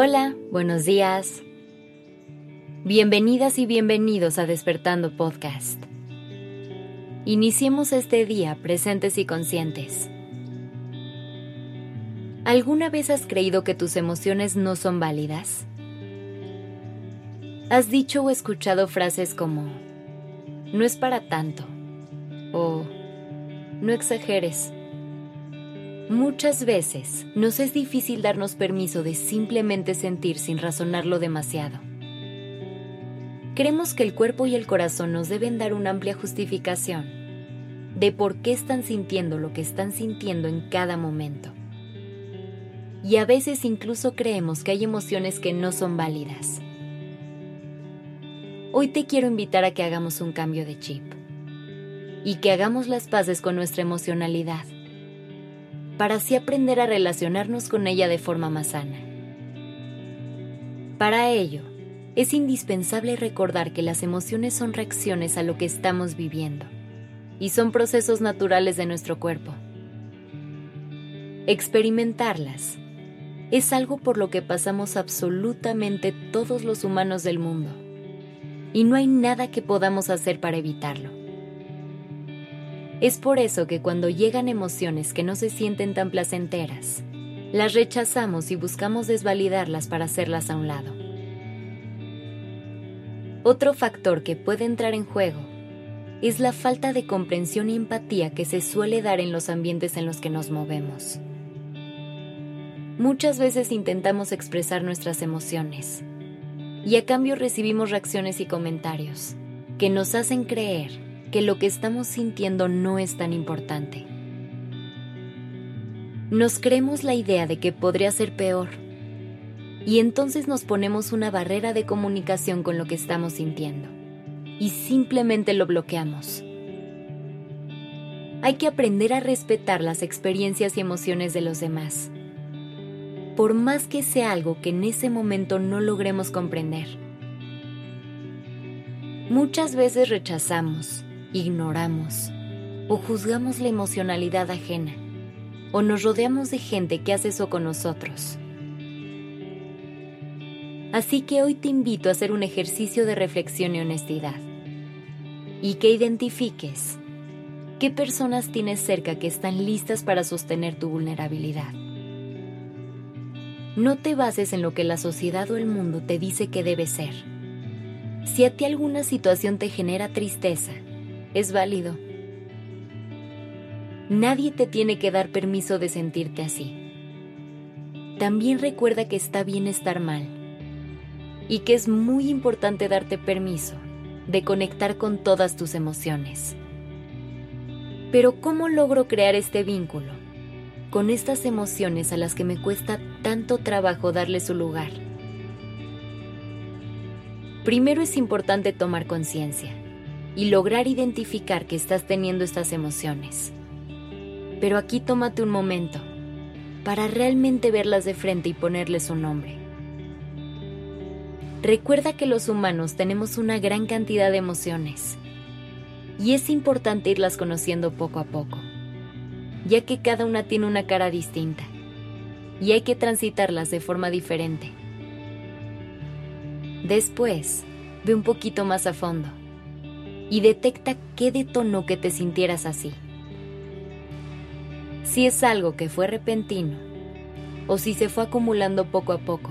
Hola, buenos días. Bienvenidas y bienvenidos a Despertando Podcast. Iniciemos este día presentes y conscientes. ¿Alguna vez has creído que tus emociones no son válidas? ¿Has dicho o escuchado frases como, no es para tanto? o no exageres? Muchas veces nos es difícil darnos permiso de simplemente sentir sin razonarlo demasiado. Creemos que el cuerpo y el corazón nos deben dar una amplia justificación de por qué están sintiendo lo que están sintiendo en cada momento. Y a veces incluso creemos que hay emociones que no son válidas. Hoy te quiero invitar a que hagamos un cambio de chip y que hagamos las paces con nuestra emocionalidad para así aprender a relacionarnos con ella de forma más sana. Para ello, es indispensable recordar que las emociones son reacciones a lo que estamos viviendo y son procesos naturales de nuestro cuerpo. Experimentarlas es algo por lo que pasamos absolutamente todos los humanos del mundo y no hay nada que podamos hacer para evitarlo. Es por eso que cuando llegan emociones que no se sienten tan placenteras, las rechazamos y buscamos desvalidarlas para hacerlas a un lado. Otro factor que puede entrar en juego es la falta de comprensión y empatía que se suele dar en los ambientes en los que nos movemos. Muchas veces intentamos expresar nuestras emociones y a cambio recibimos reacciones y comentarios que nos hacen creer que lo que estamos sintiendo no es tan importante. Nos creemos la idea de que podría ser peor y entonces nos ponemos una barrera de comunicación con lo que estamos sintiendo y simplemente lo bloqueamos. Hay que aprender a respetar las experiencias y emociones de los demás, por más que sea algo que en ese momento no logremos comprender. Muchas veces rechazamos, ignoramos o juzgamos la emocionalidad ajena o nos rodeamos de gente que hace eso con nosotros. Así que hoy te invito a hacer un ejercicio de reflexión y honestidad y que identifiques qué personas tienes cerca que están listas para sostener tu vulnerabilidad. No te bases en lo que la sociedad o el mundo te dice que debe ser. Si a ti alguna situación te genera tristeza, es válido. Nadie te tiene que dar permiso de sentirte así. También recuerda que está bien estar mal y que es muy importante darte permiso de conectar con todas tus emociones. Pero ¿cómo logro crear este vínculo con estas emociones a las que me cuesta tanto trabajo darle su lugar? Primero es importante tomar conciencia y lograr identificar que estás teniendo estas emociones. Pero aquí tómate un momento para realmente verlas de frente y ponerles un nombre. Recuerda que los humanos tenemos una gran cantidad de emociones y es importante irlas conociendo poco a poco, ya que cada una tiene una cara distinta y hay que transitarlas de forma diferente. Después, ve un poquito más a fondo y detecta qué detonó que te sintieras así. Si es algo que fue repentino o si se fue acumulando poco a poco.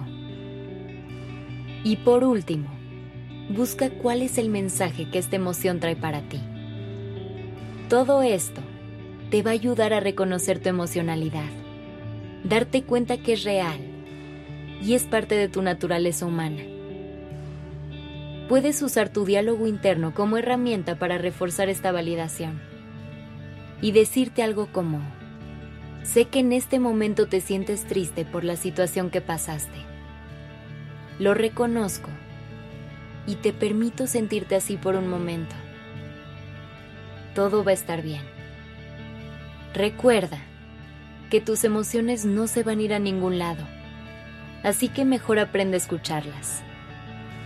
Y por último, busca cuál es el mensaje que esta emoción trae para ti. Todo esto te va a ayudar a reconocer tu emocionalidad, darte cuenta que es real y es parte de tu naturaleza humana puedes usar tu diálogo interno como herramienta para reforzar esta validación y decirte algo como, sé que en este momento te sientes triste por la situación que pasaste. Lo reconozco y te permito sentirte así por un momento. Todo va a estar bien. Recuerda que tus emociones no se van a ir a ningún lado, así que mejor aprende a escucharlas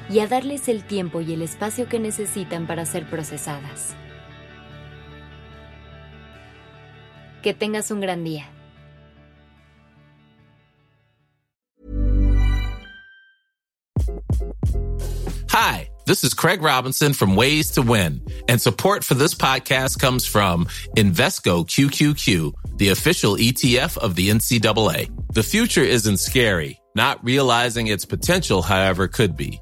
y a darles el tiempo y el espacio que necesitan para ser procesadas. Que tengas un gran día. Hi, this is Craig Robinson from Ways to Win, and support for this podcast comes from Invesco QQQ, the official ETF of the NCAA. The future isn't scary. Not realizing its potential, however, could be.